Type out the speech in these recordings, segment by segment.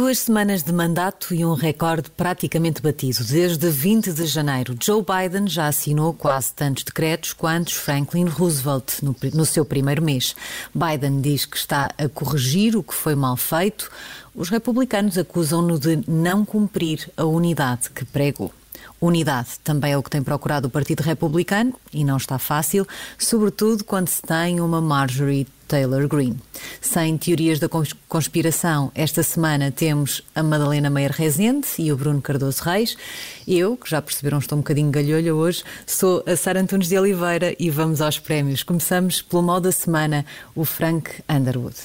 Duas semanas de mandato e um recorde praticamente batido. Desde 20 de janeiro, Joe Biden já assinou quase tantos decretos quanto Franklin Roosevelt no, no seu primeiro mês. Biden diz que está a corrigir o que foi mal feito. Os republicanos acusam-no de não cumprir a unidade que pregou. Unidade também é o que tem procurado o Partido Republicano e não está fácil, sobretudo quando se tem uma Marjorie Taylor Greene. Sem teorias da conspiração, esta semana temos a Madalena Meyer Rezende e o Bruno Cardoso Reis. Eu, que já perceberam, estou um bocadinho galholha hoje, sou a Sara Antunes de Oliveira e vamos aos prémios. Começamos pelo mal da semana, o Frank Underwood.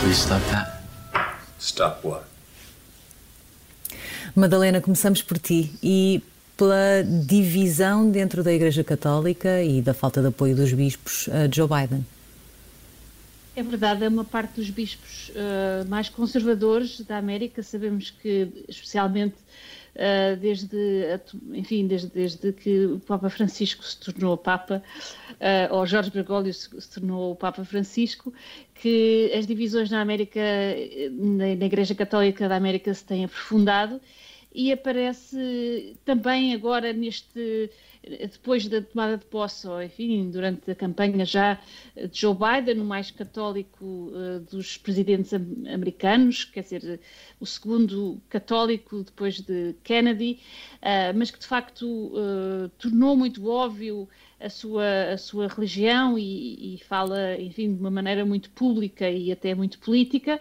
Please stop that. Stop what? Madalena, começamos por ti e pela divisão dentro da Igreja Católica e da falta de apoio dos bispos a Joe Biden. É verdade, é uma parte dos bispos uh, mais conservadores da América. Sabemos que, especialmente uh, desde, enfim, desde, desde, que o Papa Francisco se tornou Papa, uh, ou Jorge Bergoglio se, se, tornou o Papa Francisco, que as divisões na América, na, na Igreja Católica da América se têm aprofundado e aparece também agora neste depois da tomada de posse, ou enfim, durante a campanha já de Joe Biden, o mais católico uh, dos presidentes americanos, quer dizer, o segundo católico depois de Kennedy, uh, mas que de facto uh, tornou muito óbvio a sua, a sua religião e, e, fala, enfim, de uma maneira muito pública e até muito política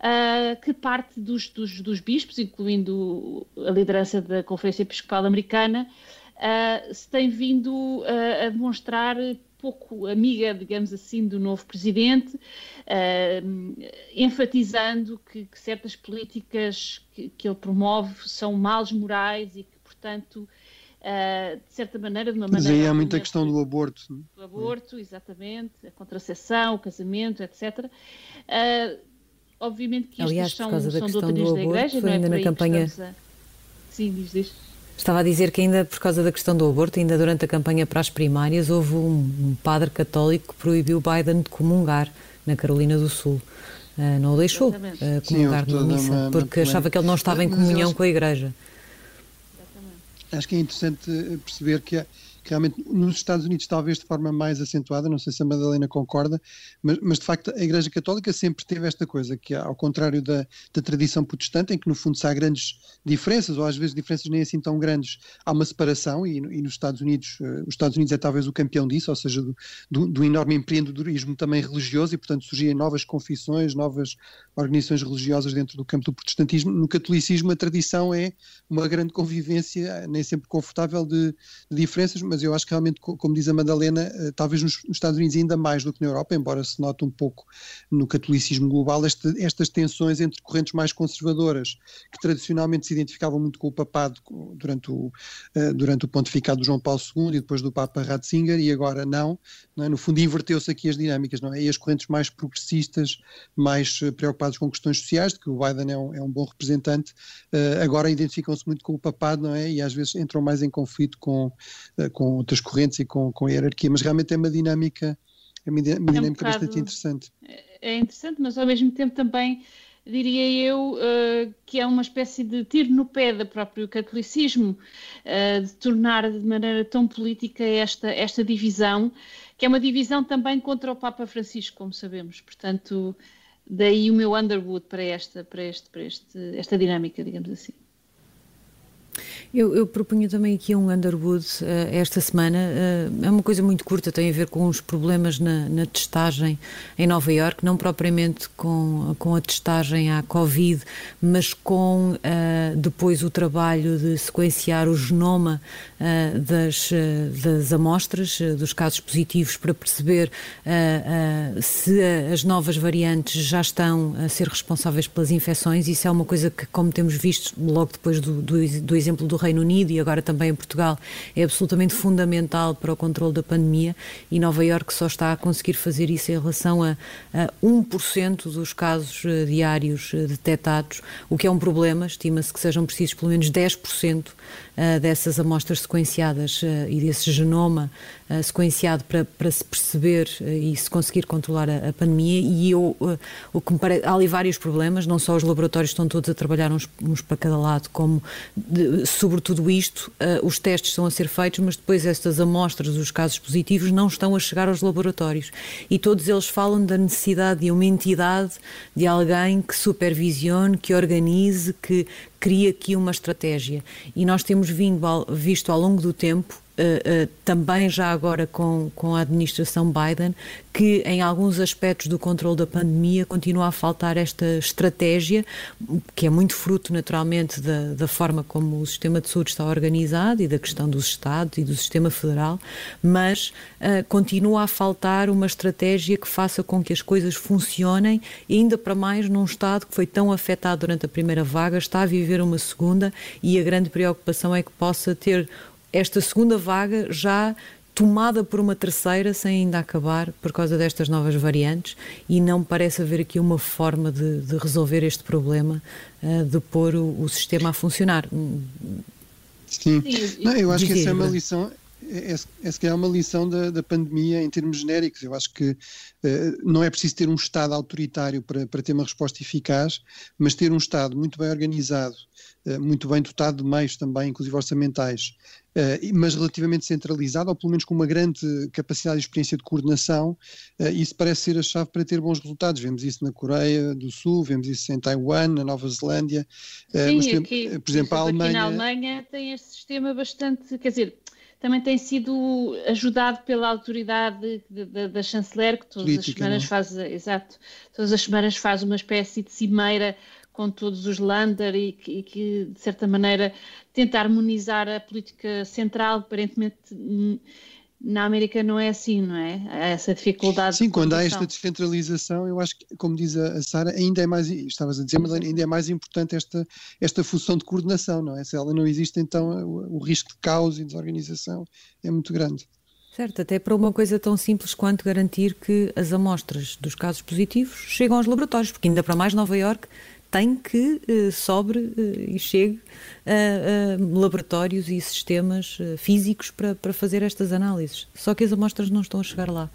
uh, que parte dos, dos, dos, bispos, incluindo a liderança da Conferência Episcopal Americana, uh, se tem vindo uh, a demonstrar pouco amiga, digamos assim, do novo presidente, enfatizando que, que, certas políticas que, que, ele promove são males morais e que, portanto, Uh, de certa maneira, de uma Mas maneira. Mas aí há muita questão do aborto. Do aborto, exatamente, a contracepção, o casamento, etc. Uh, Obviamente que Aliás, estas por causa são, da são doutrinas do aborto, da Igreja, foi não é ainda na campanha... A... Sim, diz, diz. Estava a dizer que ainda por causa da questão do aborto, ainda durante a campanha para as primárias, houve um, padre católico que proibiu Biden de comungar na Carolina do Sul. Uh, não o deixou uh, comungar Sim, numa missa, uma, porque uma... achava que ele não estava em comunhão acho... com a Igreja. Exatamente. Acho que é interessante perceber que há, que realmente nos Estados Unidos talvez de forma mais acentuada, não sei se a Madalena concorda, mas, mas de facto a Igreja Católica sempre teve esta coisa, que ao contrário da, da tradição protestante, em que no fundo se há grandes diferenças, ou às vezes diferenças nem assim tão grandes, há uma separação, e, e nos Estados Unidos, uh, os Estados Unidos é talvez o campeão disso, ou seja, do, do, do enorme empreendedorismo também religioso, e portanto surgem novas confissões, novas organizações religiosas dentro do campo do protestantismo. No catolicismo a tradição é uma grande convivência, nem sempre confortável, de, de diferenças, mas eu acho que realmente, como diz a Madalena, eh, talvez nos Estados Unidos ainda mais do que na Europa, embora se note um pouco no catolicismo global este, estas tensões entre correntes mais conservadoras, que tradicionalmente se identificavam muito com o papado durante o, uh, durante o pontificado do João Paulo II e depois do Papa Ratzinger, e agora não, não é? no fundo inverteu-se aqui as dinâmicas, não é? E as correntes mais progressistas, mais eh, preocupadas com questões sociais, de que o Biden é um, é um bom representante, agora identificam-se muito com o papado, não é? E às vezes entram mais em conflito com, uh, com outras correntes e com, com a hierarquia, mas realmente é uma dinâmica, é uma, dinâmica é um bocado, bastante interessante. É interessante, mas ao mesmo tempo também diria eu uh, que é uma espécie de tiro no pé do próprio catolicismo, uh, de tornar de maneira tão política esta, esta divisão, que é uma divisão também contra o Papa Francisco, como sabemos. Portanto, daí o meu Underwood para esta, para este, para este, esta dinâmica, digamos assim. Eu, eu propunho também aqui um Underwood uh, esta semana. Uh, é uma coisa muito curta, tem a ver com os problemas na, na testagem em Nova Iorque, não propriamente com, com a testagem à Covid, mas com uh, depois o trabalho de sequenciar o genoma das, das amostras, dos casos positivos, para perceber se as novas variantes já estão a ser responsáveis pelas infecções. Isso é uma coisa que, como temos visto logo depois do, do, do exemplo do Reino Unido e agora também em Portugal é absolutamente fundamental para o controle da pandemia e Nova Iorque só está a conseguir fazer isso em relação a, a 1% dos casos uh, diários uh, detectados, o que é um problema, estima-se que sejam precisos pelo menos 10% uh, dessas amostras sequenciadas e desse genoma uh, sequenciado para, para se perceber uh, e se conseguir controlar a, a pandemia e eu, uh, o que me há ali vários problemas, não só os laboratórios estão todos a trabalhar uns, uns para cada lado, como de, sobre tudo isto, os testes estão a ser feitos, mas depois estas amostras, os casos positivos, não estão a chegar aos laboratórios. E todos eles falam da necessidade de uma entidade, de alguém que supervisione, que organize, que crie aqui uma estratégia. E nós temos vindo, visto ao longo do tempo Uh, também já agora com, com a administração Biden, que em alguns aspectos do controle da pandemia continua a faltar esta estratégia, que é muito fruto naturalmente da, da forma como o sistema de saúde está organizado e da questão dos Estados e do sistema federal, mas uh, continua a faltar uma estratégia que faça com que as coisas funcionem, ainda para mais num Estado que foi tão afetado durante a primeira vaga, está a viver uma segunda e a grande preocupação é que possa ter esta segunda vaga já tomada por uma terceira sem ainda acabar por causa destas novas variantes e não parece haver aqui uma forma de, de resolver este problema, uh, de pôr o, o, sistema a funcionar. Sim, não, eu acho que essa é uma lição, é, é, é se calhar uma lição da, da pandemia em termos genéricos. Eu acho que uh, não é preciso ter um Estado autoritário para, para ter uma resposta eficaz, mas ter um Estado muito bem organizado, uh, muito bem dotado de meios também, inclusive orçamentais, Uh, mas relativamente centralizado, ou pelo menos com uma grande capacidade e experiência de coordenação, uh, isso parece ser a chave para ter bons resultados. Vemos isso na Coreia do Sul, vemos isso em Taiwan, na Nova Zelândia. Uh, Sim, mas, aqui, por exemplo, a Alemanha. Aqui na Alemanha tem este sistema bastante, quer dizer, também tem sido ajudado pela autoridade da chanceler, que todas Política, as semanas não? É? faz, exato, todas as semanas faz uma espécie de cimeira com todos os Lander e que, e que, de certa maneira, tenta harmonizar a política central. Aparentemente, na América não é assim, não é? Há essa dificuldade. Sim, de quando há esta descentralização, eu acho que, como diz a Sara, ainda é mais, estavas a dizer, mas ainda é mais importante esta, esta função de coordenação, não é? Se ela não existe, então o, o risco de caos e desorganização é muito grande. Certo, até para uma coisa tão simples quanto garantir que as amostras dos casos positivos chegam aos laboratórios, porque ainda para mais Nova Iorque tem que uh, sobre uh, e chegue a, laboratórios e sistemas uh, físicos para, para fazer estas análises. Só que as amostras não estão a chegar lá.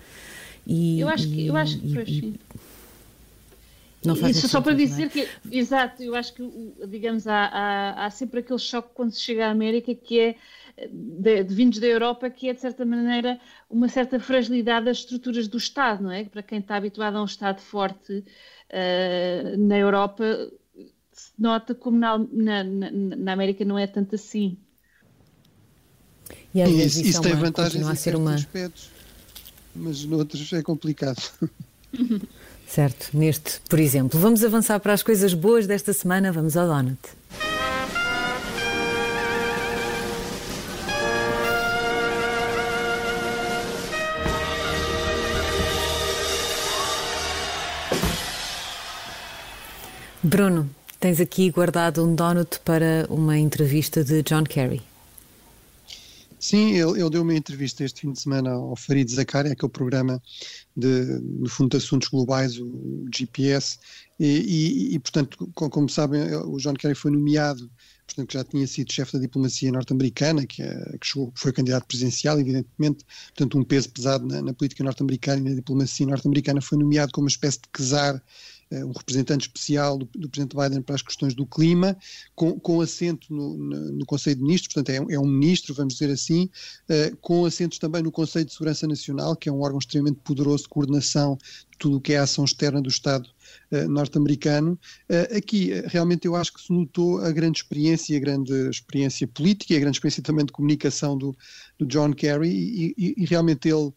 E, eu acho que, eu acho que, pois, sim. Não faz Isso só para dizer é? que, exato, eu acho que, digamos, há, há, há, sempre aquele choque quando se chega à América que é de, de, vindos da Europa, que é de certa maneira uma certa fragilidade das estruturas do Estado, não é? Para quem está habituado a um Estado forte, na Europa se nota como na, na, na, América não é tanto assim. E às vezes isso, isso tem vantagens em certos uma... aspectos, mas noutros é complicado. certo, neste, por exemplo. Vamos avançar para as coisas boas desta semana. Vamos ao Donut. Bruno, tens aqui guardado um donut para uma entrevista de John Kerry. Sim, ele, ele, deu uma entrevista este fim de semana ao Farid Zakari, aquele programa de, no fundo de assuntos globais, o GPS, e, e, e, portanto, como sabem, o John Kerry foi nomeado, portanto já tinha sido chefe da diplomacia norte-americana, que, é, que chegou, foi candidato presidencial, evidentemente, portanto um peso pesado na, na política norte-americana e na diplomacia norte-americana, foi nomeado como uma espécie de czar eh, um representante especial do, do, Presidente Biden para as questões do clima, com, com assento no, no, no, Conselho de Ministros, portanto é, é, um ministro, vamos dizer assim, uh, com assentos também no Conselho de Segurança Nacional, que é um órgão extremamente poderoso de coordenação de tudo o que é a ação externa do Estado norte-americano. Uh, aqui, realmente, eu acho que se notou a grande experiência, a grande experiência política e a grande experiência também de comunicação do, do John Kerry, e, e, e realmente ele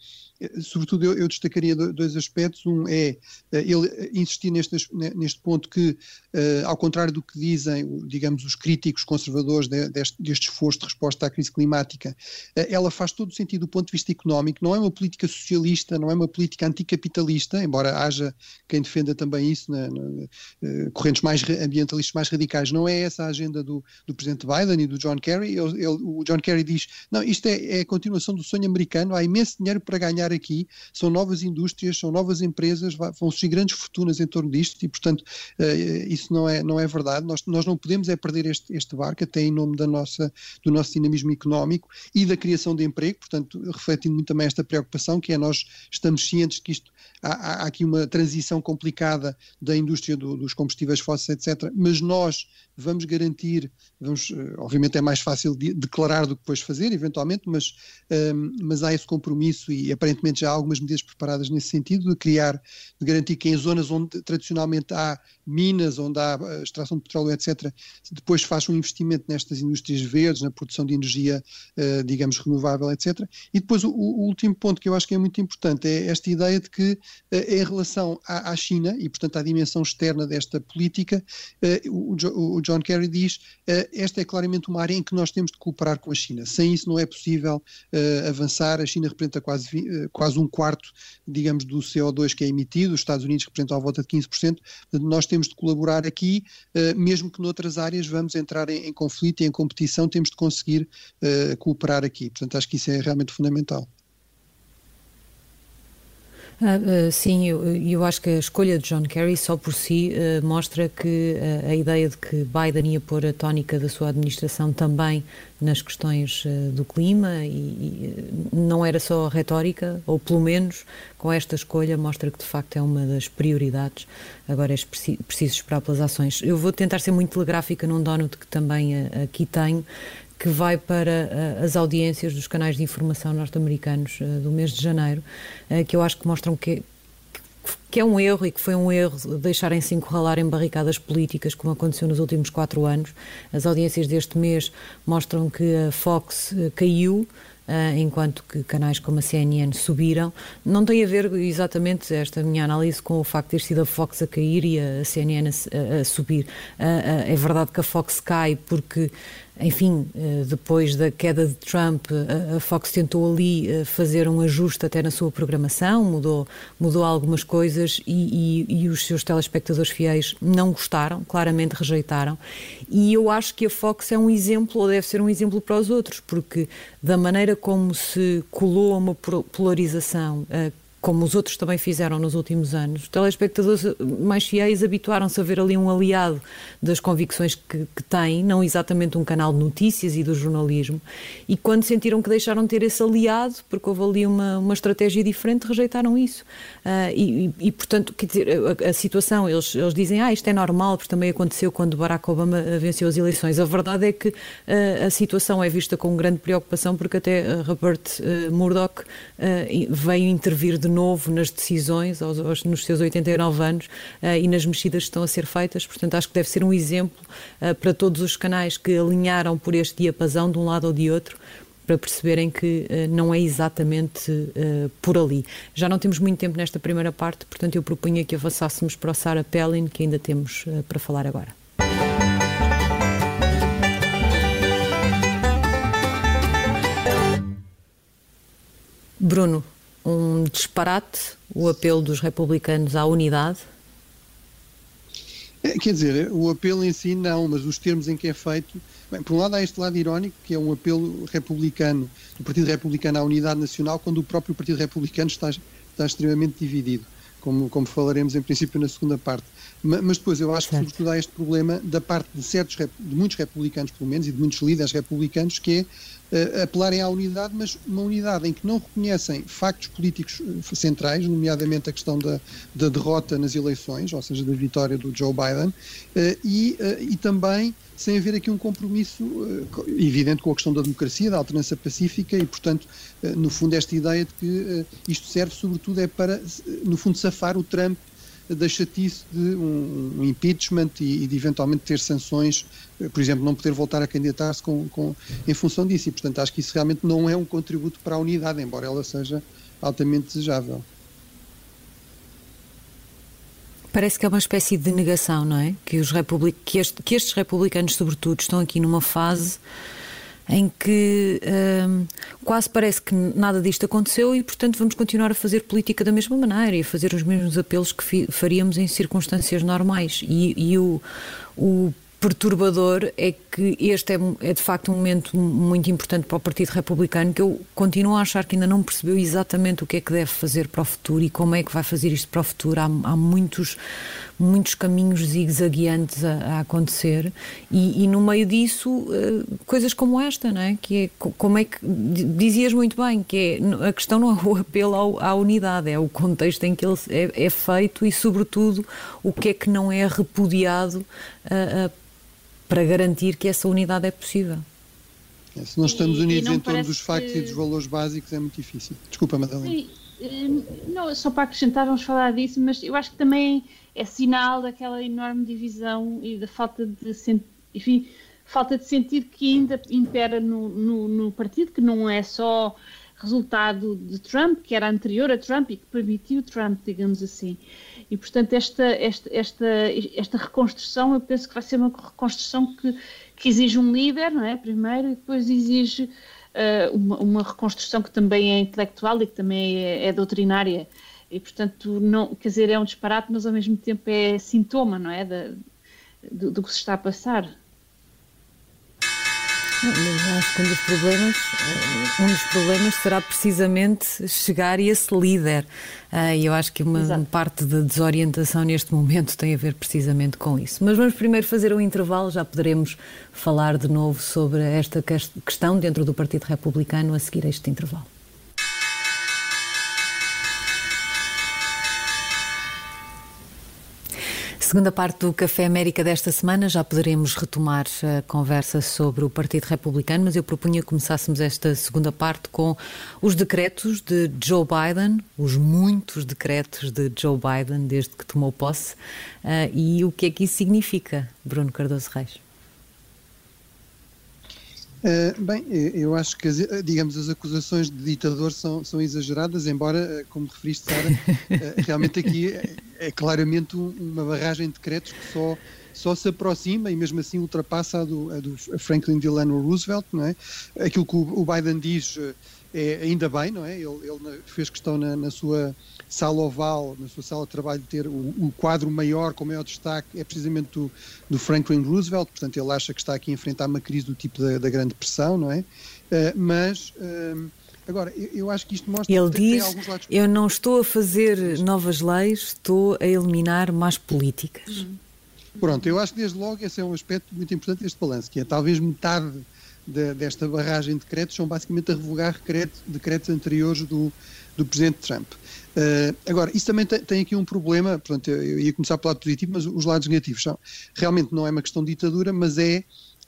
sobretudo eu, eu, destacaria dois aspectos. Um é eh, ele insistir neste, neste ponto que, uh, ao contrário do que dizem, digamos, os críticos conservadores de, deste, deste, esforço de resposta à crise climática, uh, ela faz todo o sentido do ponto de vista económico, não é uma política socialista, não é uma política anticapitalista, embora haja quem defenda também isso, na, na, uh, correntes mais ambientalistas mais radicais, não é essa a agenda do, do Presidente Biden e do John Kerry. Ele, ele, o John Kerry diz, não, isto é, é a continuação do sonho americano, há imenso dinheiro para ganhar aqui. São novas indústrias, são novas empresas, vão surgir grandes fortunas em torno disto e, portanto, isso não é, não é verdade. Nós, nós não podemos é perder este, este barco, até em nome da nossa, do nosso dinamismo económico e da criação de emprego, portanto, refletindo muito também esta preocupação, que é nós estamos cientes que isto há, há aqui uma transição complicada da indústria do, dos combustíveis fósseis, etc. Mas nós vamos garantir, vamos, eh, obviamente é mais fácil de, declarar do que depois fazer, eventualmente, mas, um, ehm, mas há esse compromisso e aparentemente já há algumas medidas preparadas nesse sentido de criar, de garantir que em zonas onde tradicionalmente há minas, onde há eh, extração de petróleo, etc., depois faz um investimento nestas indústrias verdes, na produção de energia, uh, digamos, renovável, etc. E depois o, o, último ponto que eu acho que é muito importante é esta ideia de que uh, em relação à, à, China e, portanto, à dimensão externa desta política, uh, o, o, John Kerry diz esta é claramente uma área em que nós temos de cooperar com a China. Sem isso não é possível avançar. A China representa quase, quase um quarto, digamos, do CO2 que é emitido, os Estados Unidos representam à volta de 15%. Portanto, nós temos de colaborar aqui, mesmo que noutras áreas vamos entrar em, em, conflito e em competição, temos de conseguir cooperar aqui. Portanto, acho que isso é realmente fundamental. Ah, uh, sim, eu, eu acho que a escolha de John Kerry só por si uh, mostra que uh, a ideia de que Biden ia pôr a tónica da sua administração também nas questões do clima e, e, não era só retórica, ou pelo menos com esta escolha mostra que de facto é uma das prioridades. Agora é preciso esperar pelas ações. Eu vou tentar ser muito telegráfica num donut que também aqui tenho, que vai para uh, as audiências dos canais de informação norte-americanos uh, do mês de janeiro, uh, que eu acho que mostram que, que é um erro e que foi um erro deixarem-se encurralar em barricadas políticas, como aconteceu nos últimos quatro anos. As audiências deste mês mostram que a Fox caiu, enquanto que canais como a CNN subiram. Não tem a ver exatamente esta minha análise com o facto de ter sido a Fox a cair e a CNN a, subir. É verdade que a Fox cai porque enfim, eh, depois da queda de Trump, a Fox tentou ali eh, fazer um ajuste até na sua programação, mudou, mudou algumas coisas e, e, e, os seus telespectadores fiéis não gostaram, claramente rejeitaram. E eu acho que a Fox é um exemplo, ou deve ser um exemplo para os outros, porque da maneira como se colou uma polarização eh, como os outros também fizeram nos últimos anos, os telespectadores mais fiéis habituaram-se a ver ali um aliado das convicções que, que têm, não exatamente um canal de notícias e do jornalismo, e quando sentiram que deixaram de ter esse aliado, porque houve ali uma, uma estratégia diferente, rejeitaram isso. Uh, e, e, portanto, quer dizer, a, a, situação, eles, eles dizem, ah, isto é normal, porque também aconteceu quando Barack Obama venceu as eleições. A verdade é que uh, a situação é vista com grande preocupação, porque até Robert uh, Murdoch veio intervir de de novo nas decisões aos, aos, nos seus 89 anos uh, e nas mexidas que estão a ser feitas. Portanto, acho que deve ser um exemplo uh, para todos os canais que alinharam por este diapasão de um lado ou de outro para perceberem que uh, não é exatamente uh, por ali. Já não temos muito tempo nesta primeira parte, portanto eu propunha que avançássemos para o Sarah Pellin, que ainda temos uh, para falar agora. Bruno, um disparate o apelo dos republicanos à unidade? É, quer dizer, o apelo em si não, mas os termos em que é feito. Bem, por um lado há este lado irónico, que é um apelo republicano, do Partido Republicano à unidade nacional, quando o próprio Partido Republicano está, está extremamente dividido, como, como falaremos em princípio na segunda parte. Mas depois eu acho que sobretudo há este problema da parte de certos, de muitos republicanos pelo menos, e de muitos líderes republicanos, que é uh, apelarem à unidade, mas uma unidade em que não reconhecem factos políticos eh, centrais, nomeadamente a questão da, da derrota nas eleições, ou seja, da vitória do Joe Biden, uh, e, uh, e também sem haver aqui um compromisso evidente com a questão da democracia, da alternância pacífica e, portanto, no fundo, esta ideia de que isto serve sobretudo é para, no fundo, safar o Trump da chatice de um, impeachment e, e, de eventualmente ter sanções, eh, por exemplo, não poder voltar a candidatar-se com, com, em função disso. E, portanto, acho que isso realmente não é um contributo para a unidade, embora ela seja altamente desejável. Parece que é uma espécie de negação, não é? Que, os republic... que, este, que estes republicanos, sobretudo, estão aqui numa fase em que hum, quase parece que nada disto aconteceu e, portanto, vamos continuar a fazer política da mesma maneira e a fazer os mesmos apelos que faríamos em circunstâncias normais. E, e o, o perturbador é que este é, é, de facto um momento muito importante para o Partido Republicano, que eu continuo a achar que ainda não percebeu exatamente o que é que deve fazer para o futuro e como é que vai fazer isto para o futuro. Há, há muitos, muitos caminhos zigue-zagueantes a, a, acontecer e, e, no meio disso eh, coisas como esta, não é? Que é como é que dizias muito bem que é, a questão não é o apelo ao, à unidade, é o contexto em que ele é, é, feito e sobretudo o que é que não é repudiado uh, uh, para garantir que essa unidade é possível. Se nós estamos unidos em torno dos factos que... e dos valores básicos é muito difícil. Desculpa, Madalena. Eh, não, só para acrescentar, vamos falar disso, mas eu acho que também é sinal daquela enorme divisão e da falta de enfim, falta de sentido que ainda impera no, no, no, partido, que não é só resultado de Trump, que era anterior a Trump e que permitiu Trump, digamos assim. E, portanto, esta, esta, esta, esta reconstrução, eu penso que vai ser uma reconstrução que, que exige um líder, não é? Primeiro, e depois exige uh, uma, uma, reconstrução que também é intelectual e que também é, é doutrinária. E, portanto, não, quer dizer, é um disparate, mas ao mesmo tempo é sintoma, não é? Da, do, do que se está a passar. Acho que um dos problemas, eh, um dos problemas será precisamente chegar a esse líder. Ah, e eu acho que uma Exato. parte da desorientação neste momento tem a ver precisamente com isso. Mas vamos primeiro fazer um intervalo, já poderemos falar de novo sobre esta questão dentro do Partido Republicano a seguir este intervalo. Segunda parte do Café América desta semana, já poderemos retomar a conversa sobre o Partido Republicano, mas eu propunha que começássemos esta segunda parte com os decretos de Joe Biden, os muitos decretos de Joe Biden desde que tomou posse, uh, e o que é que isso significa, Bruno Cardoso Reis? Uh, bem, eu acho que, as, digamos, as acusações de ditador são, são exageradas, embora, eh, como referiste, Sara, uh, realmente aqui é, é, claramente uma barragem de decretos que só, só se aproxima e mesmo assim ultrapassa a do, a do Franklin Delano Roosevelt, não é? Aquilo que o Biden diz é ainda bem, não é? Ele, ele fez questão na, na sua sala oval, na sua sala de trabalho, ter o, o quadro maior, com maior destaque, é precisamente do, do, Franklin Roosevelt, portanto ele acha que está aqui a enfrentar uma crise do tipo da, da Grande Depressão, não é? Uh, mas... Uh, Agora, eu, eu, acho que isto mostra Ele que diz: alguns lados... Eu não estou a fazer novas leis, estou a eliminar más políticas. Uhum. Pronto, eu acho que desde logo esse é um aspecto muito importante deste balanço, que é talvez metade de, desta barragem de decretos são basicamente a revogar decretos, decretos anteriores do, do Presidente Trump. Uh, agora, isso também tem, tem, aqui um problema, portanto, eu, eu ia começar pelo lado positivo, mas os lados negativos são, realmente não é uma questão de ditadura, mas é,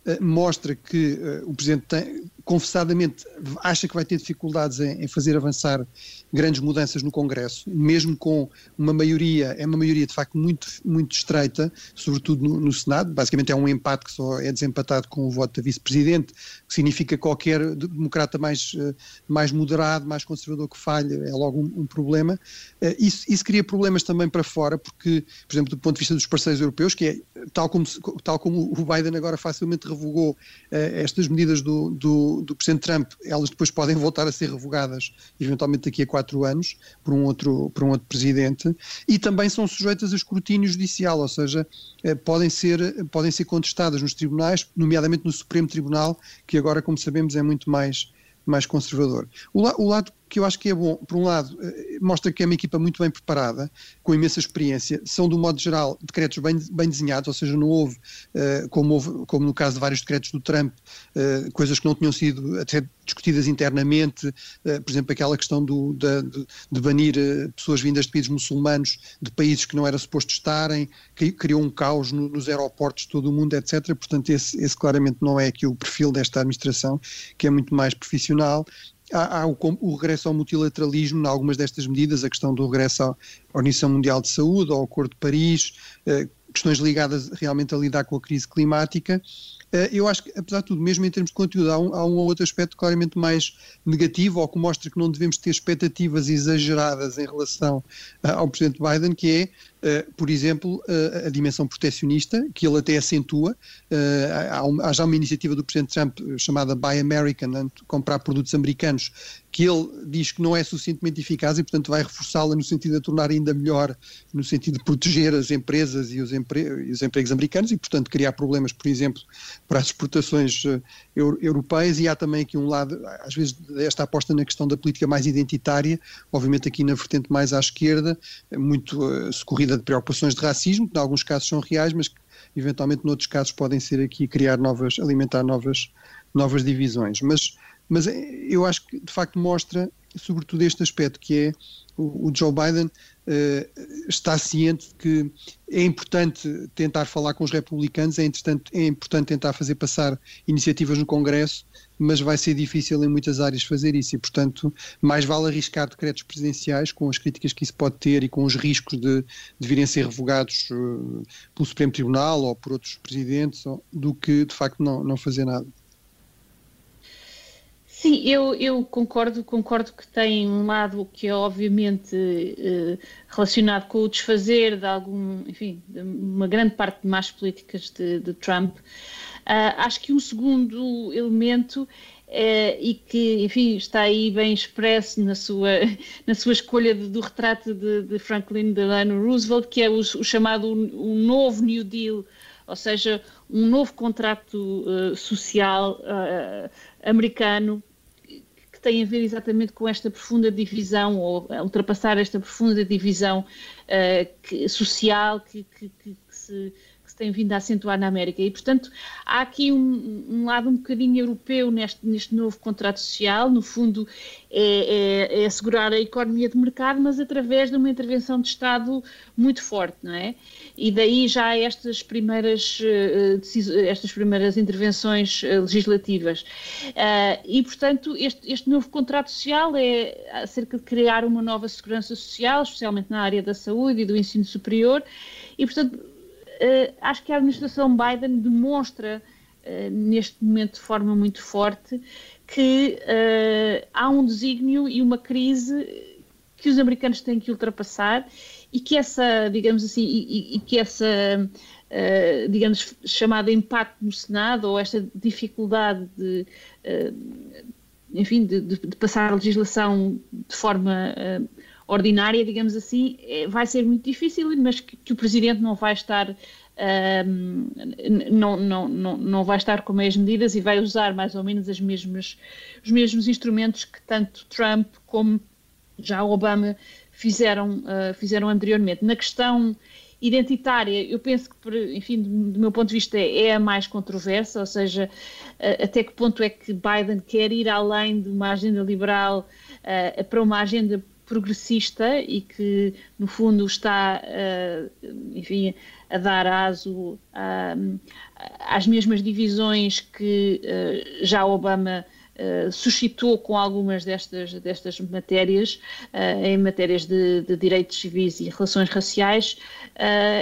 uh, mostra que uh, o Presidente tem, confessadamente acha que vai ter dificuldades em, em, fazer avançar grandes mudanças no Congresso, mesmo com uma maioria, é uma maioria de facto muito, muito estreita, sobretudo no, no Senado, basicamente é um empate que só é desempatado com o voto da vice-presidente, que significa que qualquer democrata mais, eh, mais moderado, mais conservador que falhe, é logo um, um problema. Eh, isso, isso cria problemas também para fora, porque, por exemplo, do ponto de vista dos parceiros europeus, que é tal como, tal como o Biden agora facilmente revogou eh, estas medidas do, do do, Presidente Trump, elas depois podem voltar a ser revogadas, eventualmente daqui a quatro anos, por um outro, por um outro Presidente, e também são sujeitas a escrutínio judicial, ou seja, eh, podem ser, podem ser contestadas nos tribunais, nomeadamente no Supremo Tribunal, que agora, como sabemos, é muito mais mais conservador. O, la, o, lado que eu acho que é bom, por um lado, eh, mostra que é uma equipa muito bem preparada, com imensa experiência, são, um modo geral, decretos bem, bem desenhados, ou seja, não houve, uh, como, houve, como no caso de vários decretos do Trump, uh, coisas que não tinham sido até discutidas internamente, por exemplo, aquela questão do, de, de, banir pessoas vindas de países muçulmanos de países que não era suposto estarem, que criou um caos no, nos aeroportos de todo o mundo, etc. Portanto, esse, esse claramente não é aqui o perfil desta administração, que é muito mais profissional há, há o, o, regresso ao multilateralismo em algumas destas medidas, a questão do regresso à Organização Mundial de Saúde, ao Acordo de Paris, eh, questões ligadas realmente a lidar com a crise climática. Eh, eu acho que, apesar de tudo, mesmo em termos de conteúdo, há um, há um ou outro aspecto claramente mais negativo, ou que mostra que não devemos ter expectativas exageradas em relação uh, ao Presidente Biden, que é uh, por exemplo, uh, a dimensão protecionista, que ele até acentua. Há, há, já uma iniciativa do Presidente Trump chamada Buy American, comprar produtos americanos, que ele diz que não é suficientemente eficaz e, portanto, vai reforçá-la no sentido de tornar ainda melhor, no sentido de proteger as empresas e os, empre e os empregos americanos e, portanto, criar problemas, por exemplo, para as exportações uh, europeias. E há também aqui um lado, às vezes, esta aposta na questão da política mais identitária, obviamente aqui na vertente mais à esquerda, muito uh, socorrida de preocupações de racismo, que em alguns casos são reais, mas que eventualmente noutros casos podem ser aqui criar novas, alimentar novas, novas divisões. Mas mas eh, eu acho que de facto mostra sobretudo este aspecto que é o, Joe Biden uh, está ciente de que é importante tentar falar com os republicanos, é, é importante tentar fazer passar iniciativas no Congresso, mas vai ser difícil em muitas áreas fazer isso e, portanto, mais vale arriscar decretos presidenciais com as críticas que isso pode ter e com os riscos de, de virem ser revogados uh, pelo Supremo Tribunal ou por outros presidentes, ou, do que, de facto, não, não fazer nada. Sim, eu, eu, concordo, concordo que tem um lado que é obviamente eh, relacionado com o desfazer de algum, enfim, de uma grande parte de más políticas de, de Trump. Uh, acho que um segundo elemento Uh, e que, enfim, está aí bem expresso na sua, na sua escolha de, do retrato de, de, Franklin Delano Roosevelt, que é o, o chamado um novo New Deal, ou seja, um novo contrato uh, social uh, americano que tem a ver exatamente com esta profunda divisão, ou ultrapassar esta profunda divisão uh, que, social que, que, que, se, tem vindo a acentuar na América. E, portanto, há aqui um, um lado um bocadinho europeu neste, neste novo contrato social, no fundo, é, é, é, assegurar a economia de mercado, mas através de uma intervenção de Estado muito forte, não é? E daí já estas primeiras, eh, estas primeiras intervenções eh, legislativas. Eh, e, portanto, este, este novo contrato social é acerca de criar uma nova segurança social, especialmente na área da saúde e do ensino superior, e, portanto, acho que a administração Biden demonstra neste momento de forma muito forte que uh, há um desígnio e uma crise que os americanos têm que ultrapassar e que essa, digamos assim, e, e que essa, uh, digamos, chamada empate no Senado ou esta dificuldade de, uh, enfim, de, de, de, passar a legislação de forma ordinária, digamos assim, vai ser muito difícil, mas que, que o Presidente não vai estar não, não, não, não vai estar com meias medidas e vai usar mais ou menos as mesmas, os mesmos instrumentos que tanto Trump como já Obama fizeram, uh, fizeram anteriormente. Na questão identitária, eu penso que, enfim, do, meu ponto de vista, é a mais controversa, ou seja, uh, até que ponto é que Biden quer ir além de uma agenda liberal uh, para uma agenda progressista e que, no fundo, está, enfim, a dar aso às mesmas divisões que uh, já Obama uh, suscitou com algumas destas, destas matérias, uh, em matérias de, de, direitos civis e relações raciais,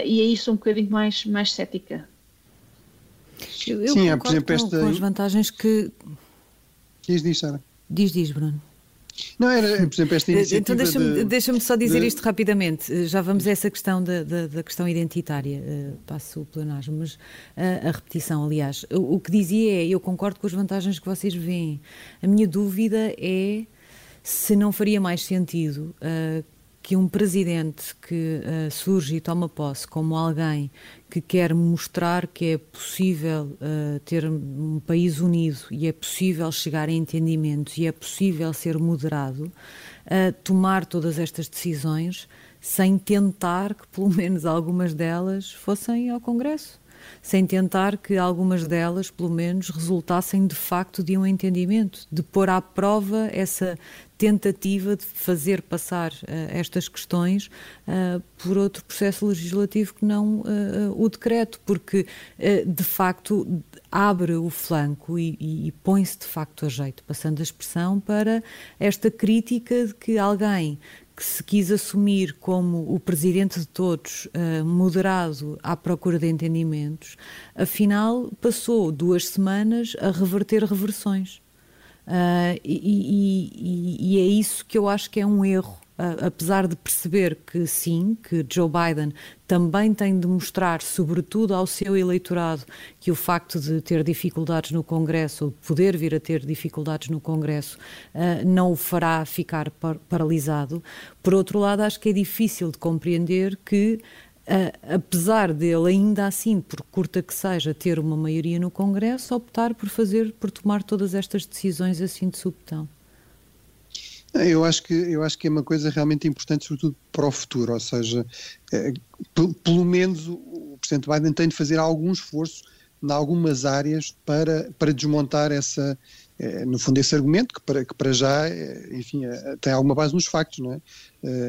e aí sou um bocadinho mais, mais cética. Eu, eu Sim, é, por exemplo, esta... com as vantagens que... Diz, diz, Sara. Diz, diz, Bruno. Não, era, por exemplo, esta então iniciativa. Então deixa-me de, deixa só dizer de... isto rapidamente. Já vamos a essa questão da, da, da questão identitária. Uh, passo o plenário, mas uh, a repetição, aliás. O, o, que dizia é: eu concordo com as vantagens que vocês veem. A minha dúvida é se não faria mais sentido. Uh, que um presidente que uh, surge e toma posse como alguém que quer mostrar que é possível uh, ter um país unido e é possível chegar a entendimentos e é possível ser moderado, uh, tomar todas estas decisões sem tentar que pelo menos algumas delas fossem ao Congresso. Sem tentar que algumas delas, pelo menos, resultassem de facto de um entendimento, de pôr à prova essa tentativa de fazer passar uh, estas questões uh, por outro processo legislativo que não uh, o decreto, porque de facto abre o flanco e, e, e põe-se de facto a jeito, passando a expressão, para esta crítica de que alguém que se quis assumir como o presidente de todos, moderado à procura de entendimentos, afinal passou duas semanas a reverter reversões. Uh, e, e, e, é isso que eu acho que é um erro apesar de perceber que sim, que Joe Biden também tem de mostrar, sobretudo ao seu eleitorado, que o facto de ter dificuldades no Congresso, ou poder vir a ter dificuldades no Congresso, uh, não o fará ficar par paralisado. Por outro lado, acho que é difícil de compreender que Uh, apesar dele ainda assim, por curta que seja, ter uma maioria no Congresso, optar por fazer, por tomar todas estas decisões assim de subtão. Eu acho que eu acho que é uma coisa realmente importante, sobretudo para o futuro, ou seja, é, pelo menos o, Presidente Biden tem de fazer algum esforço em algumas áreas para, para desmontar essa, é, no fundo, esse argumento, que para, que para já, é, enfim, é, tem alguma base nos factos, não é?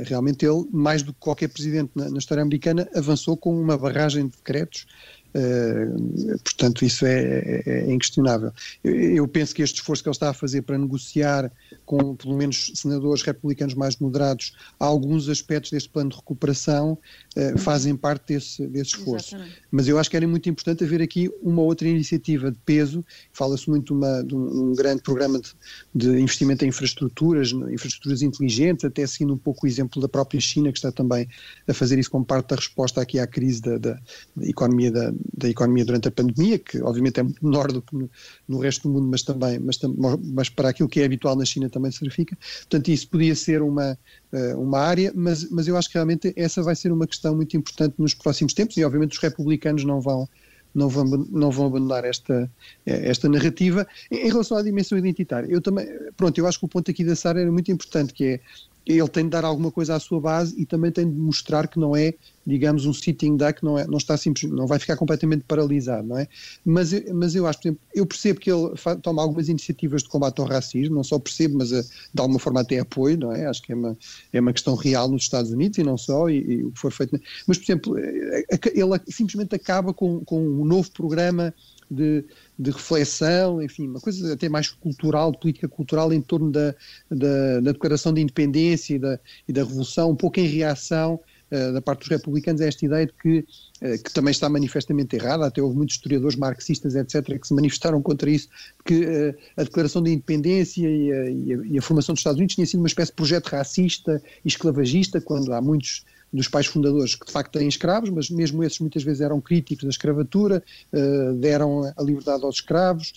Realmente ele, mais do que qualquer presidente na, na história americana, avançou com uma barragem de decretos Uh, portanto, isso é, é, é inquestionável. Eu, eu, penso que este esforço que ele está a fazer para negociar com, pelo menos, senadores republicanos mais moderados alguns aspectos deste plano de recuperação uh, fazem parte desse, desse esforço. Exatamente. Mas eu acho que era muito importante haver aqui uma outra iniciativa de peso. Fala-se muito uma, de, um, um, grande programa de, de, investimento em infraestruturas, infraestruturas inteligentes, até seguindo um pouco o exemplo da própria China, que está também a fazer isso como parte da resposta aqui à crise da, da, da economia da da economia durante a pandemia, que obviamente é muito menor do que no, resto do mundo, mas também, mas, mas, para aquilo que é habitual na China também se verifica. Portanto, isso podia ser uma, eh, uma área, mas, mas eu acho que realmente essa vai ser uma questão muito importante nos próximos tempos e obviamente os republicanos não vão não vão, não vão abandonar esta, eh, esta narrativa. Em relação à dimensão identitária, eu também, pronto, eu acho que o ponto aqui da Sara era muito importante, que é ele tem de dar alguma coisa à sua base e também tem de mostrar que não é, digamos, um sitting duck, não, é, não está simples, não vai ficar completamente paralisado, não é? Mas, mas eu acho, por exemplo, eu percebo que ele toma algumas iniciativas de combate ao racismo, não só percebo, mas eh, de alguma forma até apoio, não é? Acho que é uma, é uma questão real nos Estados Unidos e não só, e, e o que foi feito. Mas, por exemplo, eh, ele simplesmente acaba com, com um novo programa de, de reflexão, enfim, uma coisa até mais cultural, de política cultural em torno da, da, da declaração de independência e da, e da revolução, um pouco em reação uh, da parte dos republicanos a esta ideia de que, uh, que também está manifestamente errada, até houve muitos historiadores marxistas, etc., que se manifestaram contra isso, que uh, a declaração de independência e a, e, a, e a formação dos Estados Unidos tinha sido uma espécie de projeto racista e esclavagista, quando há muitos dos pais fundadores que de facto têm escravos, mas mesmo esses muitas vezes eram críticos da escravatura, uh, deram a liberdade aos escravos,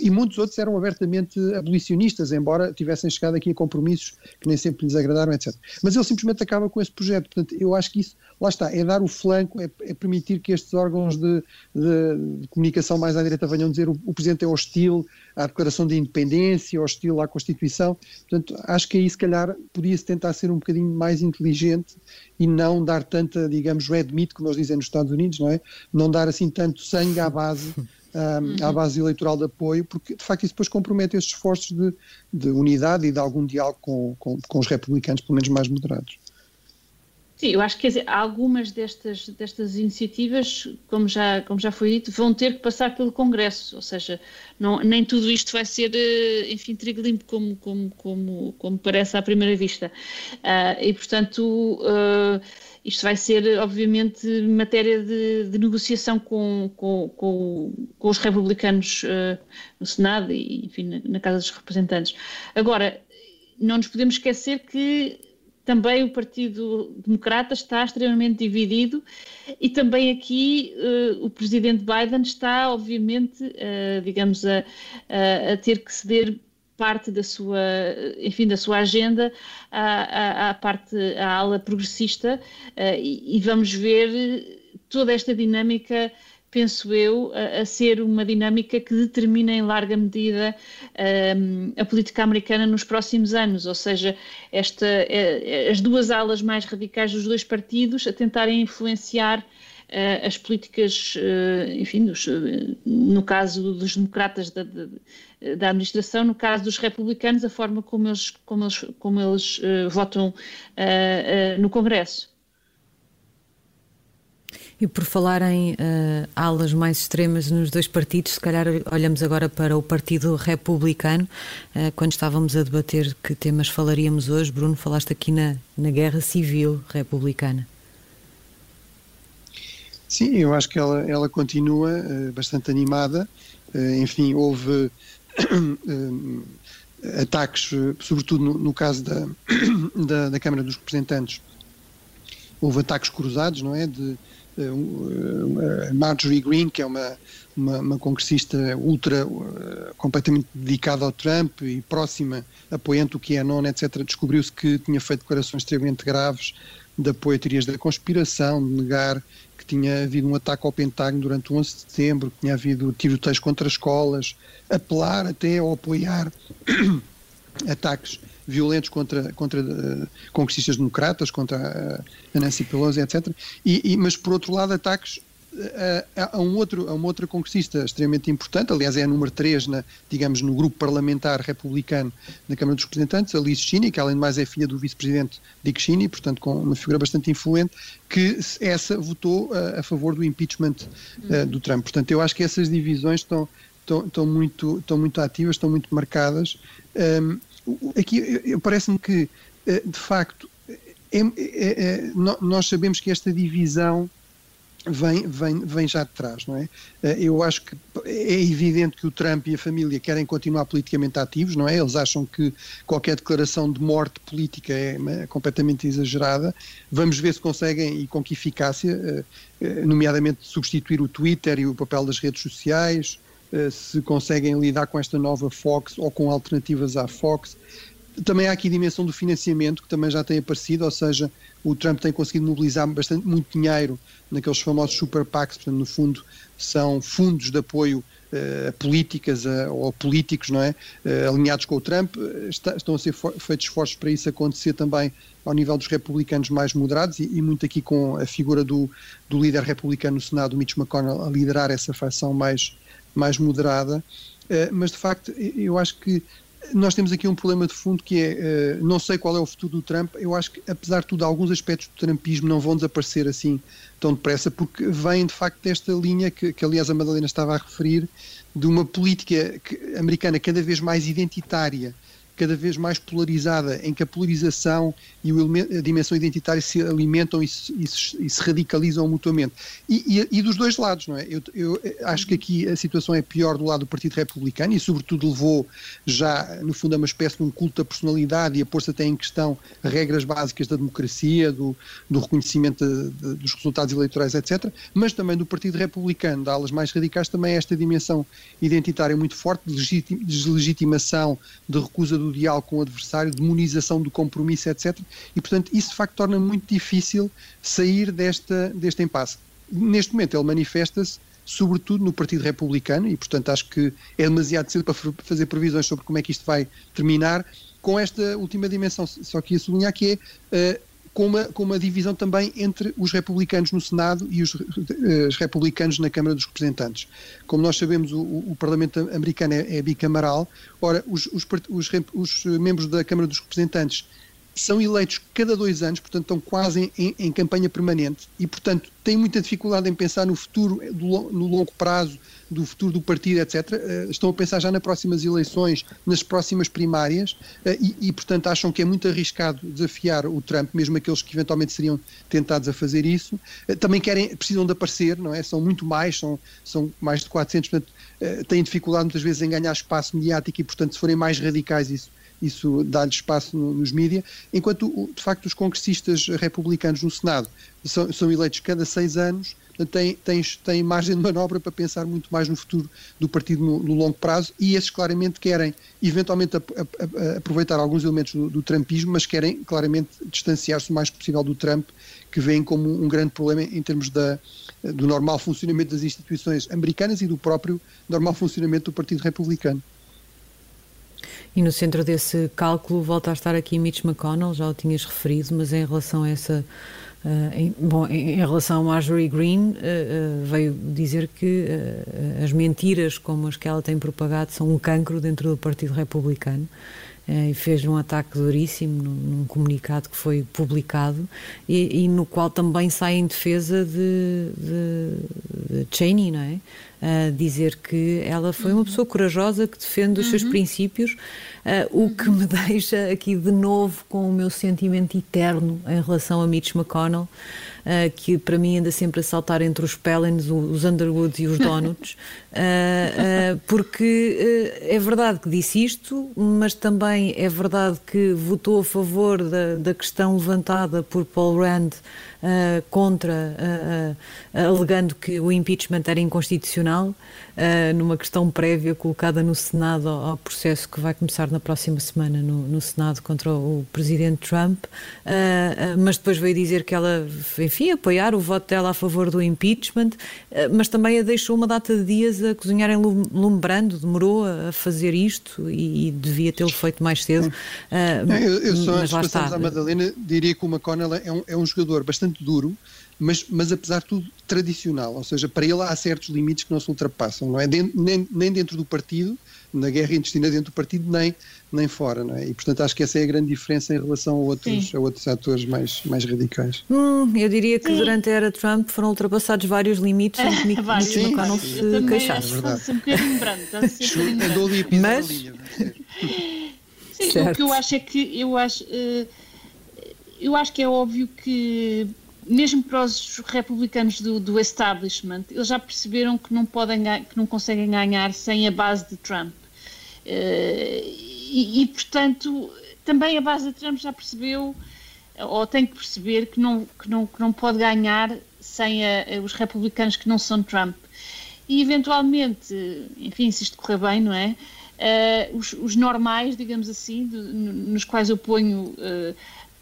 e muitos outros eram abertamente abolicionistas, embora tivessem chegado aqui a compromissos que nem sempre lhes agradaram, etc. Mas ele simplesmente acaba com esse projeto. Portanto, eu acho que isso, lá está, é dar o flanco, é, é permitir que estes órgãos de, de, de, comunicação mais à direita venham dizer o, o Presidente é hostil à declaração de independência, hostil à Constituição. Portanto, acho que aí, se calhar, podia-se tentar ser um bocadinho mais inteligente e não dar tanta, digamos, red meat, como nós dizem nos Estados Unidos, não é? Não dar assim tanto sangue à base um, à uhum. base eleitoral de apoio, porque de facto isso depois compromete esses esforços de, de unidade e de algum diálogo com, com, com, os republicanos, pelo menos mais moderados. Sim, eu acho que dizer, algumas destas, destas iniciativas, como já, como já foi dito, vão ter que passar pelo Congresso, ou seja, não, nem tudo isto vai ser, eh, enfim, trigo limpo como, como, como, como parece à primeira vista. Uh, e, portanto, uh, isto vai ser, obviamente, matéria de, de negociação com, com, com, com, os republicanos uh, no Senado e, enfim, na, na, Casa dos Representantes. Agora, não nos podemos esquecer que também o Partido Democrata está extremamente dividido e também aqui uh, o Presidente Biden está, obviamente, uh, digamos, a, a, a ter que ceder parte da sua, enfim, da sua agenda à, à, à parte, à ala progressista uh, e, e, vamos ver toda esta dinâmica, penso eu, a, a, ser uma dinâmica que determina em larga medida um, eh, a política americana nos próximos anos, ou seja, esta, uh, as duas alas mais radicais dos dois partidos a tentarem influenciar uh, as políticas, uh, enfim, dos, uh, no caso dos democratas da, da, administração, no caso dos republicanos, a forma como eles, como eles, como eles votam no Congresso. E por falar em uh, alas mais extremas nos dois partidos, se calhar olhamos agora para o Partido Republicano. Uh, quando estávamos a debater que temas falaríamos hoje, Bruno, falaste aqui na, na guerra civil republicana. Sim, eu acho que ela, ela continua uh, bastante animada. Enfim, houve. Ataques, sobretudo no, no caso da, da, da, Câmara dos Representantes, houve ataques cruzados, não é? De Marjorie Green, que é uma, uma, uma congressista ultra, uh, completamente dedicada ao Trump e próxima, apoiante o que é non, etc., descobriu-se que tinha feito declarações extremamente graves de apoio a teorias da conspiração, de negar que tinha havido um ataque ao Pentágono durante o 11 de setembro, que tinha havido tiroteios contra escolas, apelar até ou apoiar ataques violentos contra, contra uh, congressistas democratas, contra uh, a Nancy Pelosi, etc. E, e, mas, por outro lado, ataques a, um outro, a uma outra congressista extremamente importante, aliás é a número 3 na, digamos, no grupo parlamentar republicano na Câmara dos Representantes, a Liz Cheney, que além de mais é filha do vice-presidente Dick Cheney, portanto com uma figura bastante influente, que essa votou a, a favor do impeachment uh, do Trump. Portanto, eu acho que essas divisões estão, estão, estão, muito, estão muito ativas, estão muito marcadas. Um, aqui parece-me que, uh, de facto, é, é, é, nós sabemos que esta divisão vem, vem, vem já de trás, não é? Eh, eu acho que é evidente que o Trump e a família querem continuar politicamente ativos, não é? Eles acham que qualquer declaração de morte política é completamente exagerada. Vamos ver se conseguem e com que eficácia, eh, eh, nomeadamente substituir o Twitter e o papel das redes sociais, se conseguem lidar com esta nova Fox ou com alternativas à Fox. Também há aqui a dimensão do financiamento, que também já tem aparecido, ou seja, o Trump tem conseguido mobilizar bastante, muito dinheiro naqueles famosos super PACs, portanto, no fundo, são fundos de apoio uh, a políticas ou políticos, não é? Uh, alinhados com o Trump. Está, estão a ser feitos esforços para isso acontecer também ao nível dos republicanos mais moderados e, e muito aqui com a figura do, do, líder republicano no Senado, Mitch McConnell, a liderar essa facção mais, mais moderada. mas, de facto, eu acho que nós temos aqui um problema de fundo que é, uh, não sei qual é o futuro do Trump, eu acho que apesar de tudo alguns aspectos do trumpismo não vão desaparecer assim tão depressa porque vêm de facto desta linha que, que aliás a Madalena estava a referir, de uma política americana cada vez mais identitária cada vez mais polarizada, em que a polarização e a dimensão identitária se alimentam e se, e se, e se radicalizam mutuamente. E, e, dos dois lados, não é? Eu, eu, acho que aqui a situação é pior do lado do Partido Republicano e, sobretudo, levou já, no fundo, a uma espécie de um culto da personalidade e a pôr-se até em questão regras básicas da democracia, do, do reconhecimento de, de, dos resultados eleitorais, etc. Mas também do Partido Republicano, de alas mais radicais, também esta dimensão identitária muito forte, de deslegitimação, de recusa do diálogo com o adversário, demonização do compromisso, etc. E, portanto, isso de facto torna muito difícil sair desta, deste impasse. Neste momento ele manifesta-se sobretudo no Partido Republicano, e portanto acho que é demasiado cedo para fazer previsões sobre como é que isto vai terminar, com esta última dimensão, só que ia sublinhar que é uh, com uma, com uma divisão também entre os republicanos no Senado e os, eh, os republicanos na Câmara dos Representantes. Como nós sabemos, o, o Parlamento americano é, é, bicamaral, ora, os, os, os membros da Câmara dos Representantes são eleitos cada dois anos, portanto estão quase em, em, campanha permanente e, portanto, têm muita dificuldade em pensar no futuro, do, no longo prazo, do futuro do partido, etc. Uh, estão a pensar já nas próximas eleições, nas próximas primárias uh, e, e, portanto, acham que é muito arriscado desafiar o Trump, mesmo aqueles que eventualmente seriam tentados a fazer isso. Também querem, precisam de aparecer, não é? São muito mais, são, são mais de 400, portanto, têm dificuldade muitas vezes em ganhar espaço mediático e, portanto, se forem mais radicais, isso isso dá-lhe espaço no, nos mídias, enquanto de facto os congressistas republicanos no Senado são, são eleitos cada seis anos, têm margem de manobra para pensar muito mais no futuro do partido no, no longo prazo e esses claramente querem eventualmente a, a, a aproveitar alguns elementos do, do trumpismo, mas querem claramente distanciar-se o mais possível do Trump, que veem como um grande problema em termos da, do normal funcionamento das instituições americanas e do próprio normal funcionamento do Partido Republicano. E no centro desse cálculo volta a estar aqui Mitch McConnell, já o tinhas referido, mas em relação a essa. Uh, em, bom, em, em, relação a Marjorie Green, uh, uh, veio dizer que as mentiras como as que ela tem propagado são um cancro dentro do Partido Republicano e fez um ataque duríssimo num, num comunicado que foi publicado e, e, no qual também sai em defesa de, de, de Cheney, não é? Uh, dizer que ela foi uma pessoa corajosa que defende os uhum. seus princípios, uh, o que me deixa aqui de novo com o meu sentimento eterno em relação a Mitch McConnell. Uh, que para mim anda sempre a saltar entre os Pellens, os Underwoods e os Donuts, uh, uh, porque é verdade que disse isto, mas também é verdade que votou a favor da, da questão levantada por Paul Rand contra, alegando que o impeachment era inconstitucional, numa questão prévia colocada no Senado ao, processo que vai começar na próxima semana no, no Senado contra o presidente Trump, mas depois veio dizer que ela, enfim, apoiar o voto dela a favor do impeachment, mas também a deixou uma data de dias a cozinhar em lumbrando, demorou a fazer isto e, devia tê-lo feito mais cedo. Uh, eu, eu só antes de passarmos à Madalena, diria que o McConnell é um, é um jogador bastante duro, mas, mas apesar de tudo tradicional, ou seja, para ele há certos limites que não se ultrapassam, não é? Nem, nem dentro do partido, na guerra intestina dentro do partido, nem, nem fora, não é? E portanto acho que essa é a grande diferença em relação a outros, a outros atores mais, mais radicais. Hum, eu diria que Sim. durante a era Trump foram ultrapassados vários limites sem que Mitch McConnell se queixasse. É Andou ali a Mas... Linha, Sim, o que eu acho é que eu acho, eh, eu acho que é óbvio que mesmo para os republicanos do, do, establishment, eles já perceberam que não podem que não conseguem ganhar sem a base de Trump. Uh, e, e, portanto, também a base de Trump já percebeu, ou tem que perceber, que não, que não, que não pode ganhar sem a, os republicanos que não são Trump. E eventualmente, enfim, se isto correr bem, não é? Uh, os, os, normais, digamos assim, nos quais eu ponho uh,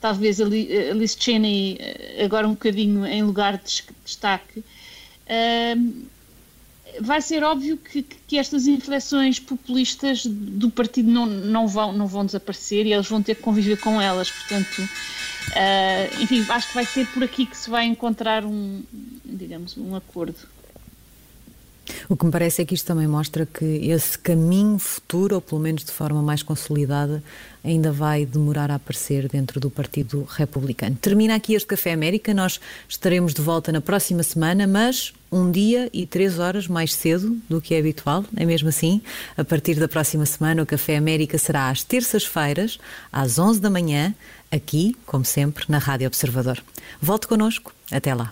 talvez a Liz Cheney eh, agora um bocadinho em lugar de destaque, vai ser óbvio que, que, estas inflexões populistas do partido não, não, vão, não vão desaparecer e eles vão ter que conviver com elas. Portanto, uh, enfim, acho que vai ser por aqui que se vai encontrar um, digamos, um acordo. O que me parece é que isto também mostra que esse caminho futuro, ou pelo menos de forma mais consolidada, ainda vai demorar a aparecer dentro do Partido Republicano. Termina aqui este Café América, nós estaremos de volta na próxima semana, mas um dia e três horas mais cedo do que é habitual, é mesmo assim? A partir da próxima semana, o Café América será às terças-feiras, às 11 da manhã, aqui, como sempre, na Rádio Observador. Volte connosco. Até lá.